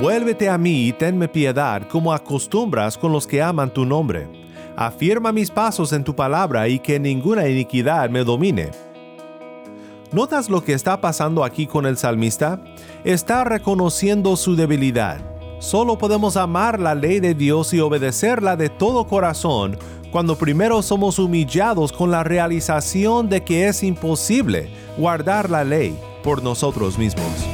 Vuélvete a mí y tenme piedad como acostumbras con los que aman tu nombre. Afirma mis pasos en tu palabra y que ninguna iniquidad me domine. ¿Notas lo que está pasando aquí con el salmista? Está reconociendo su debilidad. Solo podemos amar la ley de Dios y obedecerla de todo corazón cuando primero somos humillados con la realización de que es imposible guardar la ley por nosotros mismos.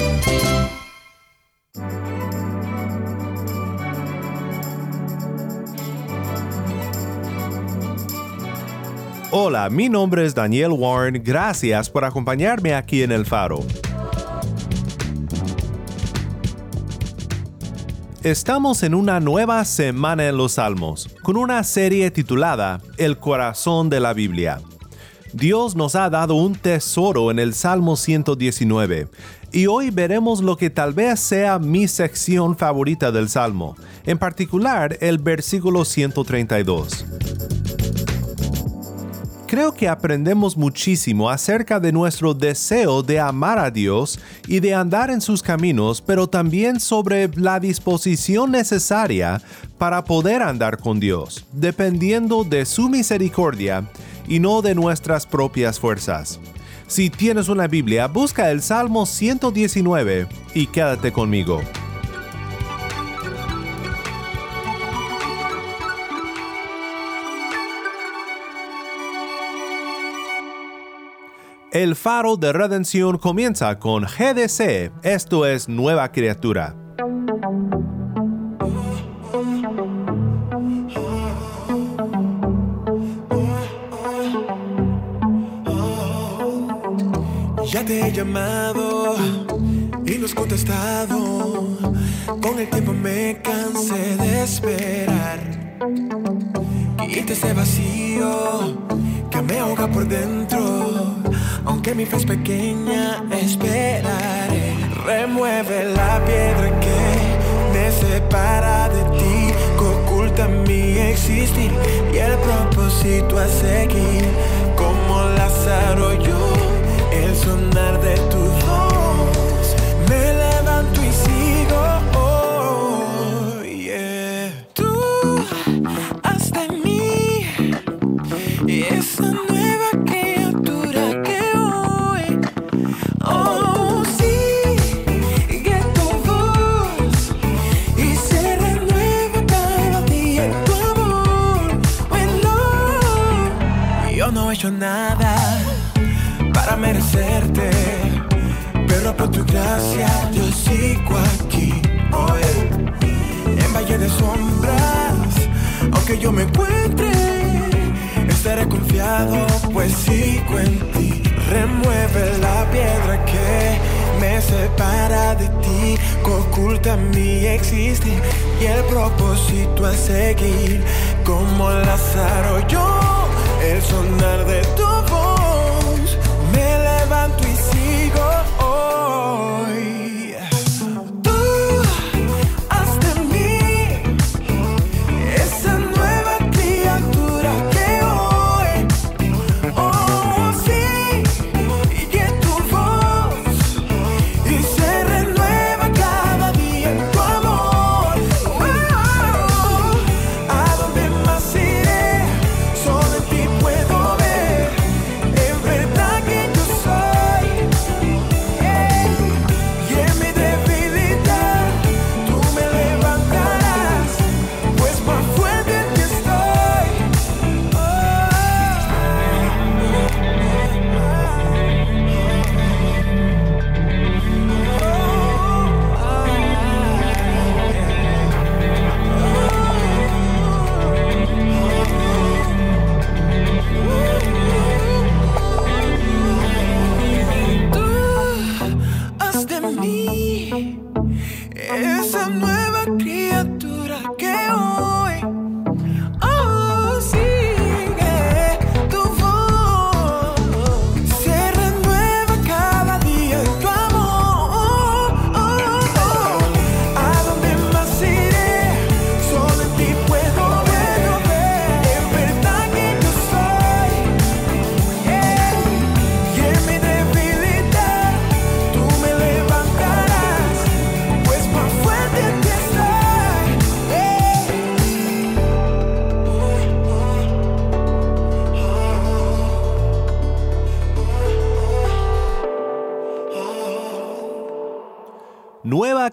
Hola, mi nombre es Daniel Warren, gracias por acompañarme aquí en El Faro. Estamos en una nueva semana en los Salmos, con una serie titulada El corazón de la Biblia. Dios nos ha dado un tesoro en el Salmo 119, y hoy veremos lo que tal vez sea mi sección favorita del Salmo, en particular el versículo 132 creo que aprendemos muchísimo acerca de nuestro deseo de amar a Dios y de andar en sus caminos, pero también sobre la disposición necesaria para poder andar con Dios, dependiendo de su misericordia y no de nuestras propias fuerzas. Si tienes una Biblia, busca el Salmo 119 y quédate conmigo. El faro de redención comienza con GDC, esto es nueva criatura. Ya te he llamado y no has contestado. Con el tiempo me cansé de esperar. Quita ese vacío que me ahoga por dentro aunque mi fe es pequeña, esperaré. Remueve la piedra que me separa de ti, que oculta mi existir y el propósito a seguir. Como Lázaro yo, el sonar de tu voz, me levanto y sigo. Oh, yeah. Tú hasta mí, esa nada para merecerte, pero por tu gracia yo sigo aquí. Hoy, en valle de sombras, aunque yo me encuentre, estaré confiado, pues sigo en ti. Remueve la piedra que me separa de ti, que oculta mi existir y el propósito a seguir. Como Lázaro, yo, el sonar de tu voz,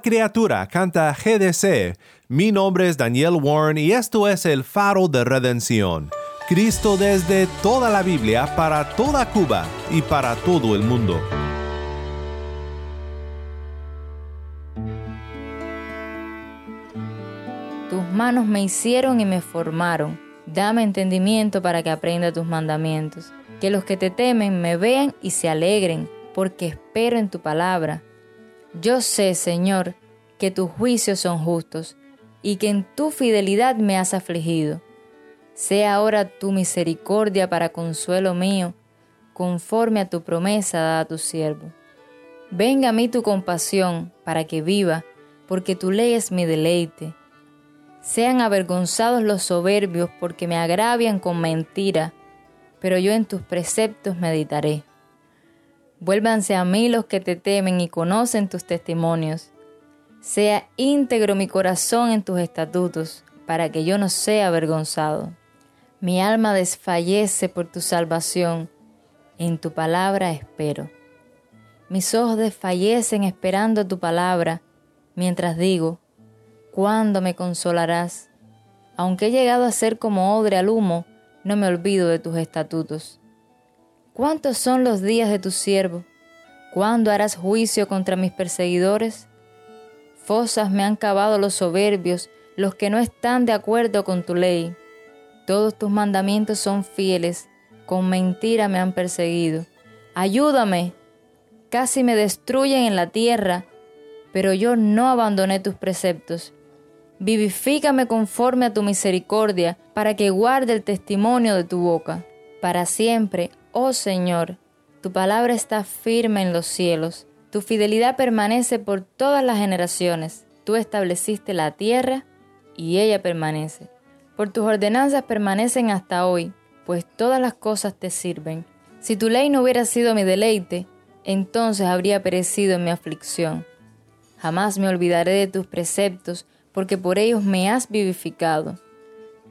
criatura canta GDC. Mi nombre es Daniel Warren y esto es el faro de redención. Cristo desde toda la Biblia para toda Cuba y para todo el mundo. Tus manos me hicieron y me formaron. Dame entendimiento para que aprenda tus mandamientos. Que los que te temen me vean y se alegren, porque espero en tu palabra. Yo sé, Señor, que tus juicios son justos y que en tu fidelidad me has afligido. Sea ahora tu misericordia para consuelo mío, conforme a tu promesa dada a tu siervo. Venga a mí tu compasión para que viva, porque tu ley es mi deleite. Sean avergonzados los soberbios porque me agravian con mentira, pero yo en tus preceptos meditaré. Vuélvanse a mí los que te temen y conocen tus testimonios. Sea íntegro mi corazón en tus estatutos, para que yo no sea avergonzado. Mi alma desfallece por tu salvación, en tu palabra espero. Mis ojos desfallecen esperando tu palabra, mientras digo, ¿cuándo me consolarás? Aunque he llegado a ser como odre al humo, no me olvido de tus estatutos. ¿Cuántos son los días de tu siervo? ¿Cuándo harás juicio contra mis perseguidores? Fosas me han cavado los soberbios, los que no están de acuerdo con tu ley. Todos tus mandamientos son fieles, con mentira me han perseguido. Ayúdame. Casi me destruyen en la tierra, pero yo no abandoné tus preceptos. Vivifícame conforme a tu misericordia, para que guarde el testimonio de tu boca. Para siempre, Oh Señor, tu palabra está firme en los cielos, tu fidelidad permanece por todas las generaciones. Tú estableciste la tierra y ella permanece. Por tus ordenanzas permanecen hasta hoy, pues todas las cosas te sirven. Si tu ley no hubiera sido mi deleite, entonces habría perecido en mi aflicción. Jamás me olvidaré de tus preceptos, porque por ellos me has vivificado.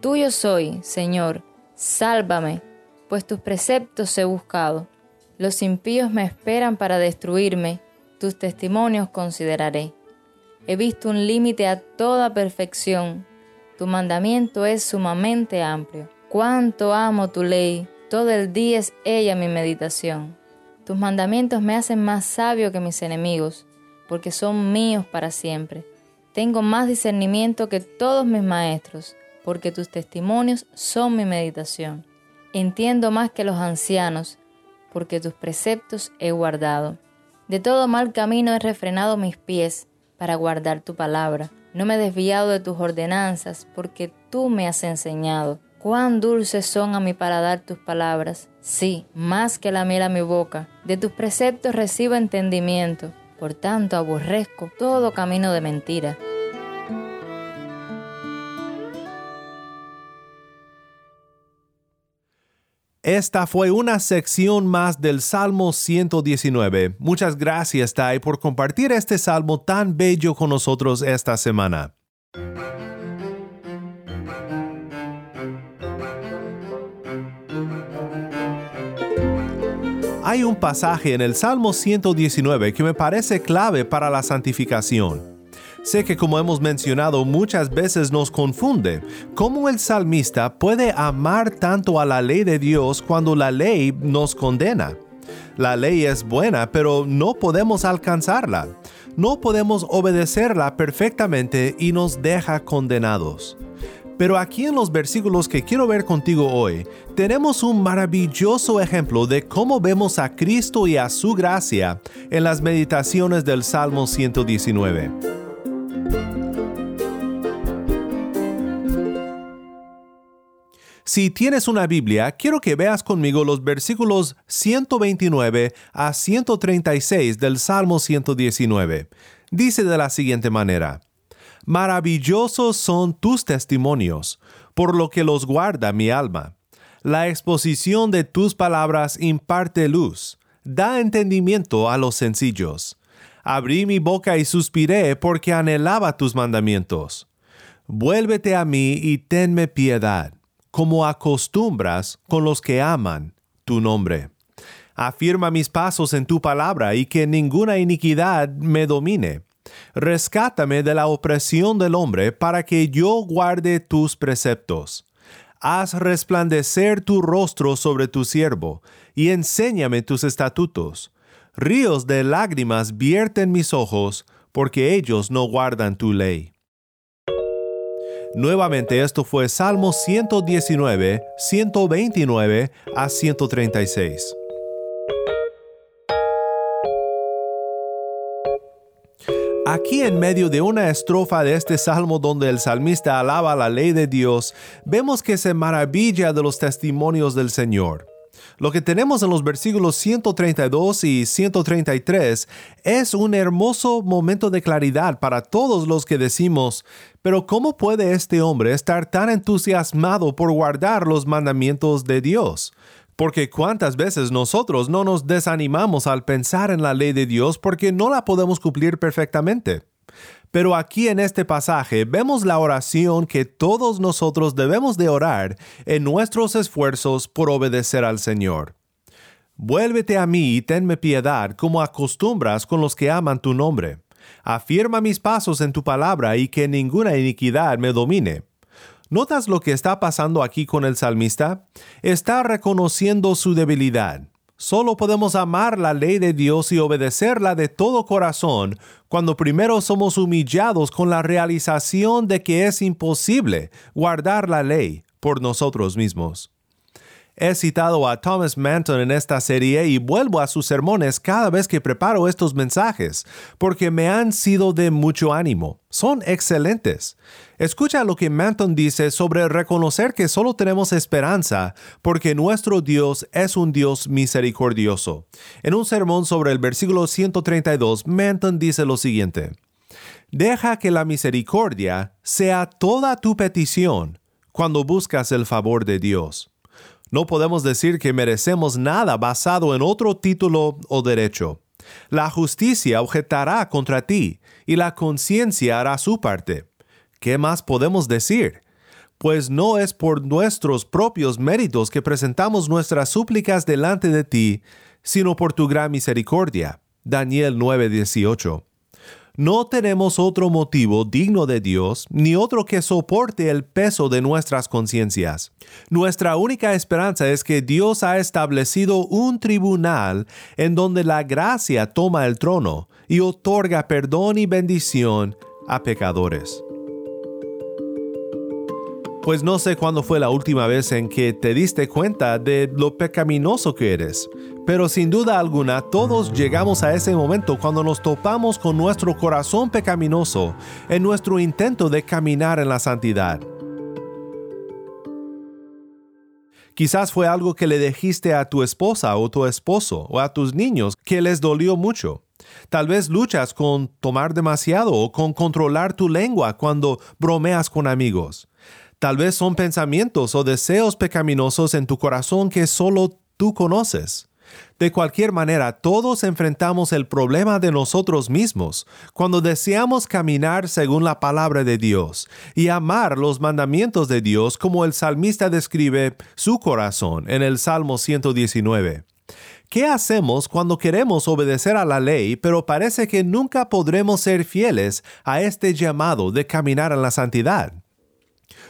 Tuyo soy, Señor, sálvame pues tus preceptos he buscado. Los impíos me esperan para destruirme, tus testimonios consideraré. He visto un límite a toda perfección, tu mandamiento es sumamente amplio. Cuánto amo tu ley, todo el día es ella mi meditación. Tus mandamientos me hacen más sabio que mis enemigos, porque son míos para siempre. Tengo más discernimiento que todos mis maestros, porque tus testimonios son mi meditación. Entiendo más que los ancianos, porque tus preceptos he guardado. De todo mal camino he refrenado mis pies para guardar tu palabra. No me he desviado de tus ordenanzas, porque tú me has enseñado. Cuán dulces son a mi paladar tus palabras, sí, más que la miel a mi boca. De tus preceptos recibo entendimiento, por tanto aborrezco todo camino de mentira. Esta fue una sección más del Salmo 119. Muchas gracias, Tai, por compartir este salmo tan bello con nosotros esta semana. Hay un pasaje en el Salmo 119 que me parece clave para la santificación. Sé que como hemos mencionado muchas veces nos confunde cómo el salmista puede amar tanto a la ley de Dios cuando la ley nos condena. La ley es buena, pero no podemos alcanzarla. No podemos obedecerla perfectamente y nos deja condenados. Pero aquí en los versículos que quiero ver contigo hoy, tenemos un maravilloso ejemplo de cómo vemos a Cristo y a su gracia en las meditaciones del Salmo 119. Si tienes una Biblia, quiero que veas conmigo los versículos 129 a 136 del Salmo 119. Dice de la siguiente manera, Maravillosos son tus testimonios, por lo que los guarda mi alma. La exposición de tus palabras imparte luz, da entendimiento a los sencillos. Abrí mi boca y suspiré porque anhelaba tus mandamientos. Vuélvete a mí y tenme piedad como acostumbras con los que aman tu nombre. Afirma mis pasos en tu palabra y que ninguna iniquidad me domine. Rescátame de la opresión del hombre para que yo guarde tus preceptos. Haz resplandecer tu rostro sobre tu siervo, y enséñame tus estatutos. Ríos de lágrimas vierten mis ojos, porque ellos no guardan tu ley. Nuevamente esto fue Salmo 119, 129 a 136. Aquí en medio de una estrofa de este salmo donde el salmista alaba la ley de Dios, vemos que se maravilla de los testimonios del Señor. Lo que tenemos en los versículos 132 y 133 es un hermoso momento de claridad para todos los que decimos, pero ¿cómo puede este hombre estar tan entusiasmado por guardar los mandamientos de Dios? Porque cuántas veces nosotros no nos desanimamos al pensar en la ley de Dios porque no la podemos cumplir perfectamente. Pero aquí en este pasaje vemos la oración que todos nosotros debemos de orar en nuestros esfuerzos por obedecer al Señor. Vuélvete a mí y tenme piedad como acostumbras con los que aman tu nombre. Afirma mis pasos en tu palabra y que ninguna iniquidad me domine. ¿Notas lo que está pasando aquí con el salmista? Está reconociendo su debilidad. Solo podemos amar la ley de Dios y obedecerla de todo corazón cuando primero somos humillados con la realización de que es imposible guardar la ley por nosotros mismos. He citado a Thomas Manton en esta serie y vuelvo a sus sermones cada vez que preparo estos mensajes, porque me han sido de mucho ánimo. Son excelentes. Escucha lo que Manton dice sobre reconocer que solo tenemos esperanza porque nuestro Dios es un Dios misericordioso. En un sermón sobre el versículo 132, Manton dice lo siguiente. Deja que la misericordia sea toda tu petición cuando buscas el favor de Dios. No podemos decir que merecemos nada basado en otro título o derecho. La justicia objetará contra ti y la conciencia hará su parte. ¿Qué más podemos decir? Pues no es por nuestros propios méritos que presentamos nuestras súplicas delante de ti, sino por tu gran misericordia. Daniel 9:18 no tenemos otro motivo digno de Dios, ni otro que soporte el peso de nuestras conciencias. Nuestra única esperanza es que Dios ha establecido un tribunal en donde la gracia toma el trono y otorga perdón y bendición a pecadores. Pues no sé cuándo fue la última vez en que te diste cuenta de lo pecaminoso que eres, pero sin duda alguna todos llegamos a ese momento cuando nos topamos con nuestro corazón pecaminoso en nuestro intento de caminar en la santidad. Quizás fue algo que le dijiste a tu esposa o tu esposo o a tus niños que les dolió mucho. Tal vez luchas con tomar demasiado o con controlar tu lengua cuando bromeas con amigos. Tal vez son pensamientos o deseos pecaminosos en tu corazón que solo tú conoces. De cualquier manera, todos enfrentamos el problema de nosotros mismos cuando deseamos caminar según la palabra de Dios y amar los mandamientos de Dios como el salmista describe su corazón en el Salmo 119. ¿Qué hacemos cuando queremos obedecer a la ley, pero parece que nunca podremos ser fieles a este llamado de caminar en la santidad?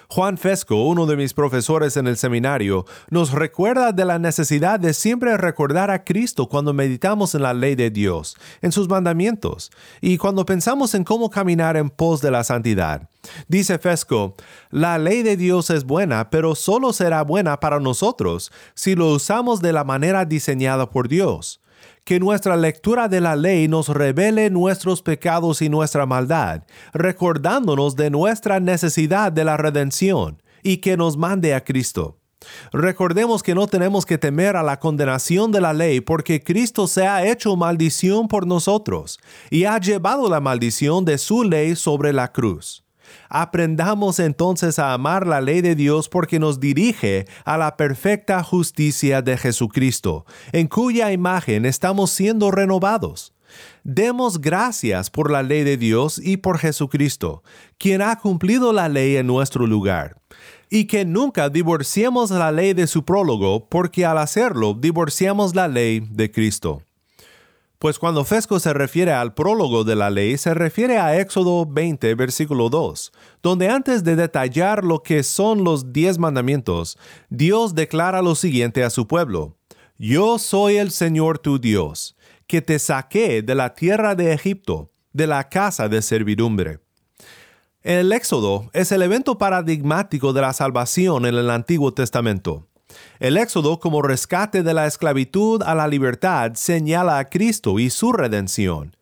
Juan Fesco, uno de mis profesores en el seminario, nos recuerda de la necesidad de siempre recordar a Cristo cuando meditamos en la ley de Dios, en sus mandamientos, y cuando pensamos en cómo caminar en pos de la santidad. Dice Fesco, la ley de Dios es buena, pero solo será buena para nosotros si lo usamos de la manera diseñada por Dios que nuestra lectura de la ley nos revele nuestros pecados y nuestra maldad, recordándonos de nuestra necesidad de la redención y que nos mande a Cristo. Recordemos que no tenemos que temer a la condenación de la ley porque Cristo se ha hecho maldición por nosotros y ha llevado la maldición de su ley sobre la cruz. Aprendamos entonces a amar la ley de Dios porque nos dirige a la perfecta justicia de Jesucristo, en cuya imagen estamos siendo renovados. Demos gracias por la ley de Dios y por Jesucristo, quien ha cumplido la ley en nuestro lugar, y que nunca divorciemos la ley de su prólogo, porque al hacerlo divorciamos la ley de Cristo. Pues cuando Fesco se refiere al prólogo de la ley, se refiere a Éxodo 20, versículo 2, donde antes de detallar lo que son los diez mandamientos, Dios declara lo siguiente a su pueblo. Yo soy el Señor tu Dios, que te saqué de la tierra de Egipto, de la casa de servidumbre. El Éxodo es el evento paradigmático de la salvación en el Antiguo Testamento. El éxodo como rescate de la esclavitud a la libertad señala a Cristo y su redención.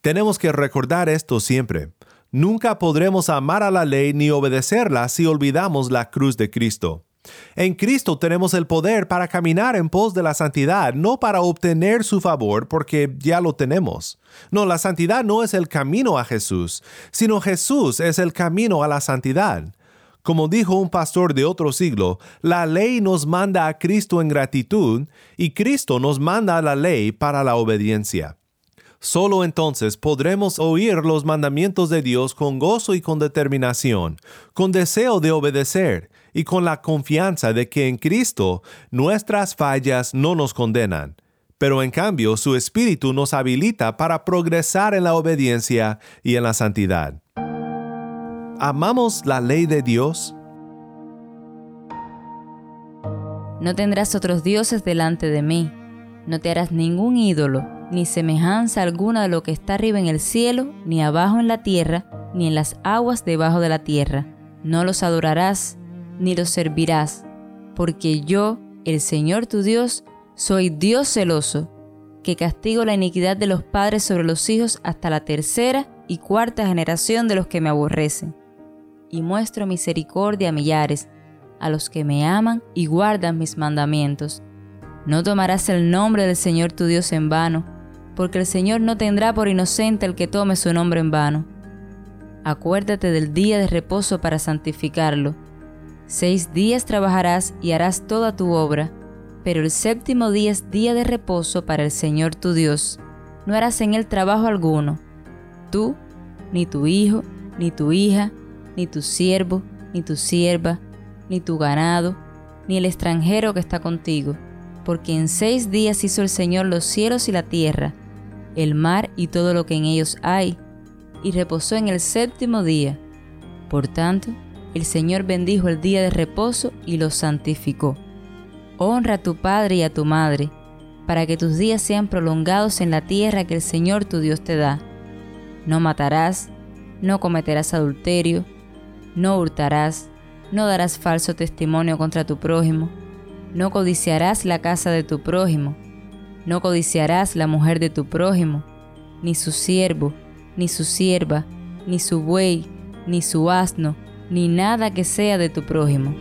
Tenemos que recordar esto siempre. Nunca podremos amar a la ley ni obedecerla si olvidamos la cruz de Cristo. En Cristo tenemos el poder para caminar en pos de la santidad, no para obtener su favor porque ya lo tenemos. No, la santidad no es el camino a Jesús, sino Jesús es el camino a la santidad. Como dijo un pastor de otro siglo, la ley nos manda a Cristo en gratitud y Cristo nos manda a la ley para la obediencia. Solo entonces podremos oír los mandamientos de Dios con gozo y con determinación, con deseo de obedecer y con la confianza de que en Cristo nuestras fallas no nos condenan, pero en cambio su Espíritu nos habilita para progresar en la obediencia y en la santidad. ¿Amamos la ley de Dios? No tendrás otros dioses delante de mí. No te harás ningún ídolo, ni semejanza alguna de lo que está arriba en el cielo, ni abajo en la tierra, ni en las aguas debajo de la tierra. No los adorarás, ni los servirás, porque yo, el Señor tu Dios, soy Dios celoso, que castigo la iniquidad de los padres sobre los hijos hasta la tercera y cuarta generación de los que me aborrecen y muestro misericordia a millares, a los que me aman y guardan mis mandamientos. No tomarás el nombre del Señor tu Dios en vano, porque el Señor no tendrá por inocente el que tome su nombre en vano. Acuérdate del día de reposo para santificarlo. Seis días trabajarás y harás toda tu obra, pero el séptimo día es día de reposo para el Señor tu Dios. No harás en él trabajo alguno, tú, ni tu hijo, ni tu hija, ni tu siervo, ni tu sierva, ni tu ganado, ni el extranjero que está contigo, porque en seis días hizo el Señor los cielos y la tierra, el mar y todo lo que en ellos hay, y reposó en el séptimo día. Por tanto, el Señor bendijo el día de reposo y lo santificó. Honra a tu padre y a tu madre, para que tus días sean prolongados en la tierra que el Señor tu Dios te da. No matarás, no cometerás adulterio, no hurtarás, no darás falso testimonio contra tu prójimo, no codiciarás la casa de tu prójimo, no codiciarás la mujer de tu prójimo, ni su siervo, ni su sierva, ni su buey, ni su asno, ni nada que sea de tu prójimo.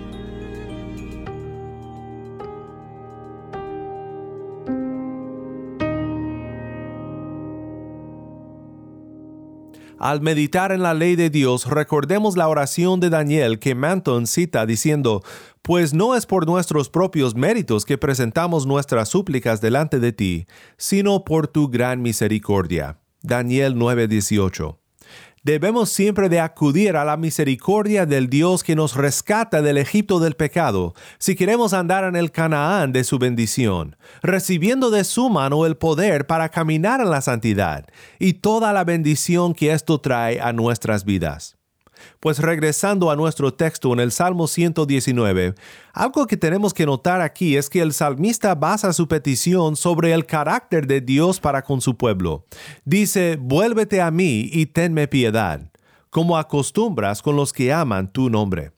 Al meditar en la ley de Dios, recordemos la oración de Daniel que Manton cita diciendo, Pues no es por nuestros propios méritos que presentamos nuestras súplicas delante de ti, sino por tu gran misericordia. Daniel 9:18 debemos siempre de acudir a la misericordia del Dios que nos rescata del Egipto del pecado, si queremos andar en el Canaán de su bendición, recibiendo de su mano el poder para caminar en la santidad y toda la bendición que esto trae a nuestras vidas. Pues regresando a nuestro texto en el Salmo 119, algo que tenemos que notar aquí es que el salmista basa su petición sobre el carácter de Dios para con su pueblo. Dice, vuélvete a mí y tenme piedad, como acostumbras con los que aman tu nombre.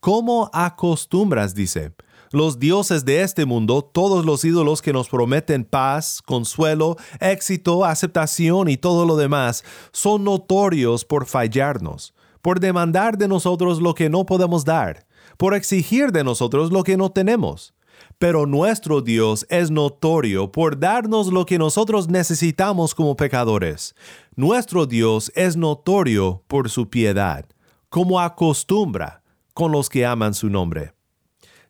¿Cómo acostumbras? dice. Los dioses de este mundo, todos los ídolos que nos prometen paz, consuelo, éxito, aceptación y todo lo demás, son notorios por fallarnos por demandar de nosotros lo que no podemos dar, por exigir de nosotros lo que no tenemos. Pero nuestro Dios es notorio por darnos lo que nosotros necesitamos como pecadores. Nuestro Dios es notorio por su piedad, como acostumbra con los que aman su nombre.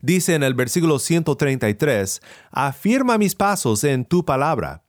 Dice en el versículo 133, afirma mis pasos en tu palabra.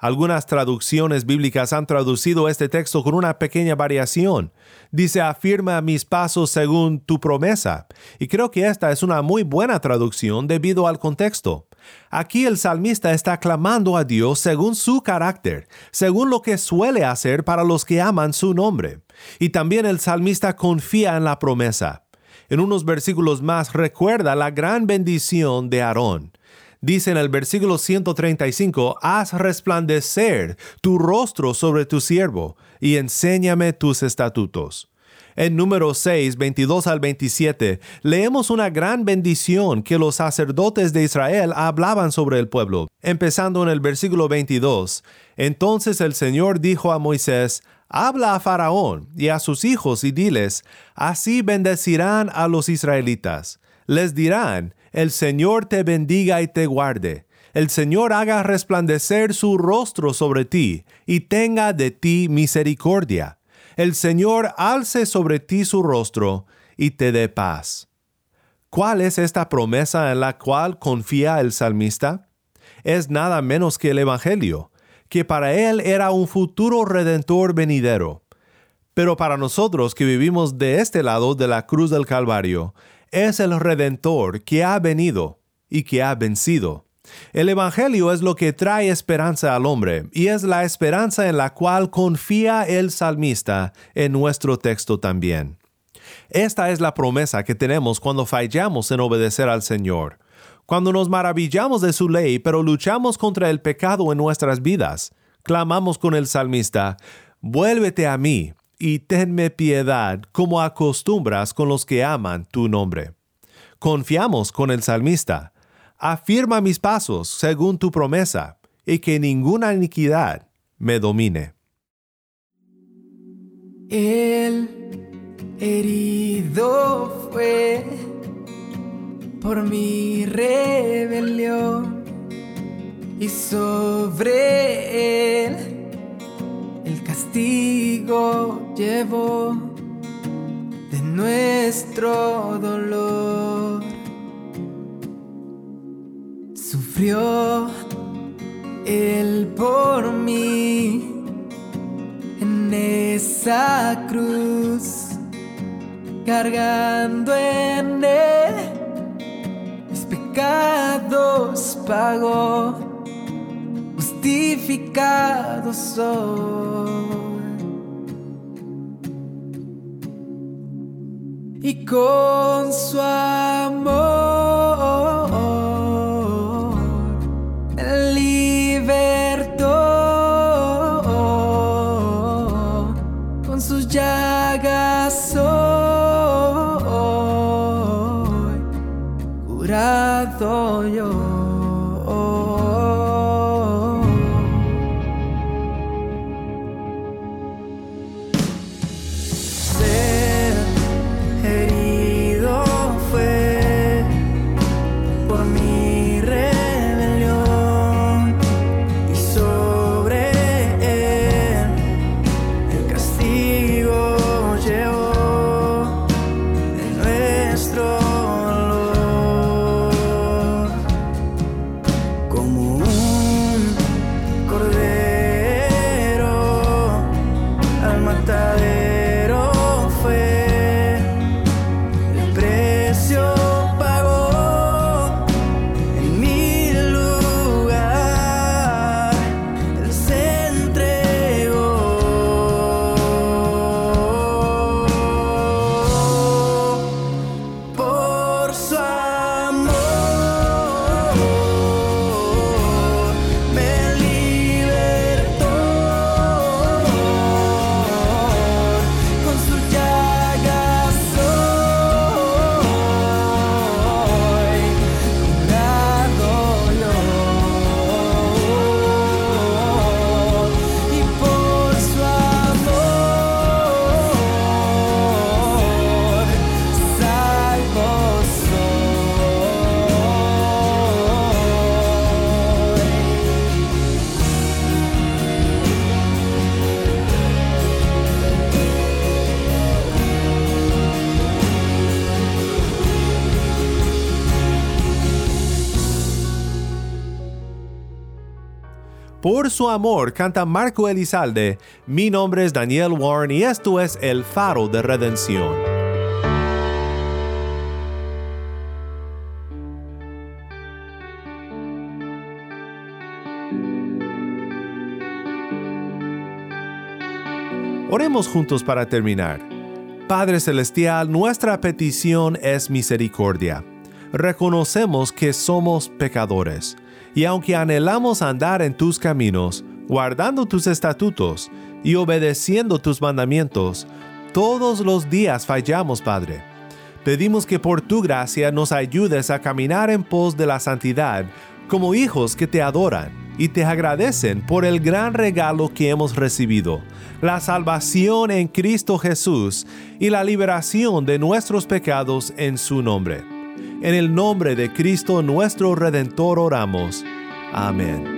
Algunas traducciones bíblicas han traducido este texto con una pequeña variación. Dice, afirma mis pasos según tu promesa. Y creo que esta es una muy buena traducción debido al contexto. Aquí el salmista está clamando a Dios según su carácter, según lo que suele hacer para los que aman su nombre. Y también el salmista confía en la promesa. En unos versículos más recuerda la gran bendición de Aarón. Dice en el versículo 135, haz resplandecer tu rostro sobre tu siervo y enséñame tus estatutos. En número 6, 22 al 27, leemos una gran bendición que los sacerdotes de Israel hablaban sobre el pueblo, empezando en el versículo 22. Entonces el Señor dijo a Moisés, Habla a Faraón y a sus hijos y diles, así bendecirán a los israelitas. Les dirán, el Señor te bendiga y te guarde. El Señor haga resplandecer su rostro sobre ti y tenga de ti misericordia. El Señor alce sobre ti su rostro y te dé paz. ¿Cuál es esta promesa en la cual confía el salmista? Es nada menos que el Evangelio, que para él era un futuro redentor venidero. Pero para nosotros que vivimos de este lado de la cruz del Calvario, es el redentor que ha venido y que ha vencido. El Evangelio es lo que trae esperanza al hombre y es la esperanza en la cual confía el salmista en nuestro texto también. Esta es la promesa que tenemos cuando fallamos en obedecer al Señor cuando nos maravillamos de su ley, pero luchamos contra el pecado en nuestras vidas, clamamos con el salmista, vuélvete a mí y tenme piedad como acostumbras con los que aman tu nombre. Confiamos con el salmista, afirma mis pasos según tu promesa, y que ninguna iniquidad me domine. El herido fue por mi rebelión y sobre él el castigo llevó de nuestro dolor. Sufrió él por mí en esa cruz, cargando en él pecados pagó, justificado soy. Con su amor. Libertó, Por su amor canta Marco Elizalde. Mi nombre es Daniel Warren y esto es El Faro de Redención. Oremos juntos para terminar. Padre Celestial, nuestra petición es misericordia. Reconocemos que somos pecadores y aunque anhelamos andar en tus caminos, guardando tus estatutos y obedeciendo tus mandamientos, todos los días fallamos, Padre. Pedimos que por tu gracia nos ayudes a caminar en pos de la santidad como hijos que te adoran y te agradecen por el gran regalo que hemos recibido, la salvación en Cristo Jesús y la liberación de nuestros pecados en su nombre. En el nombre de Cristo nuestro Redentor oramos. Amén.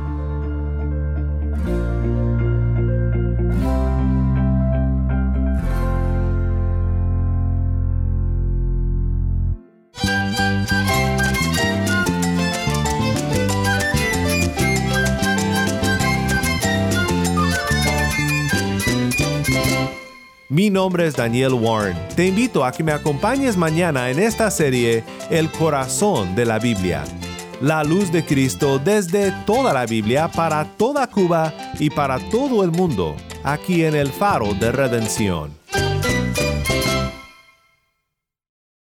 Mi nombre es Daniel Warren. Te invito a que me acompañes mañana en esta serie El corazón de la Biblia. La luz de Cristo desde toda la Biblia para toda Cuba y para todo el mundo, aquí en el faro de redención.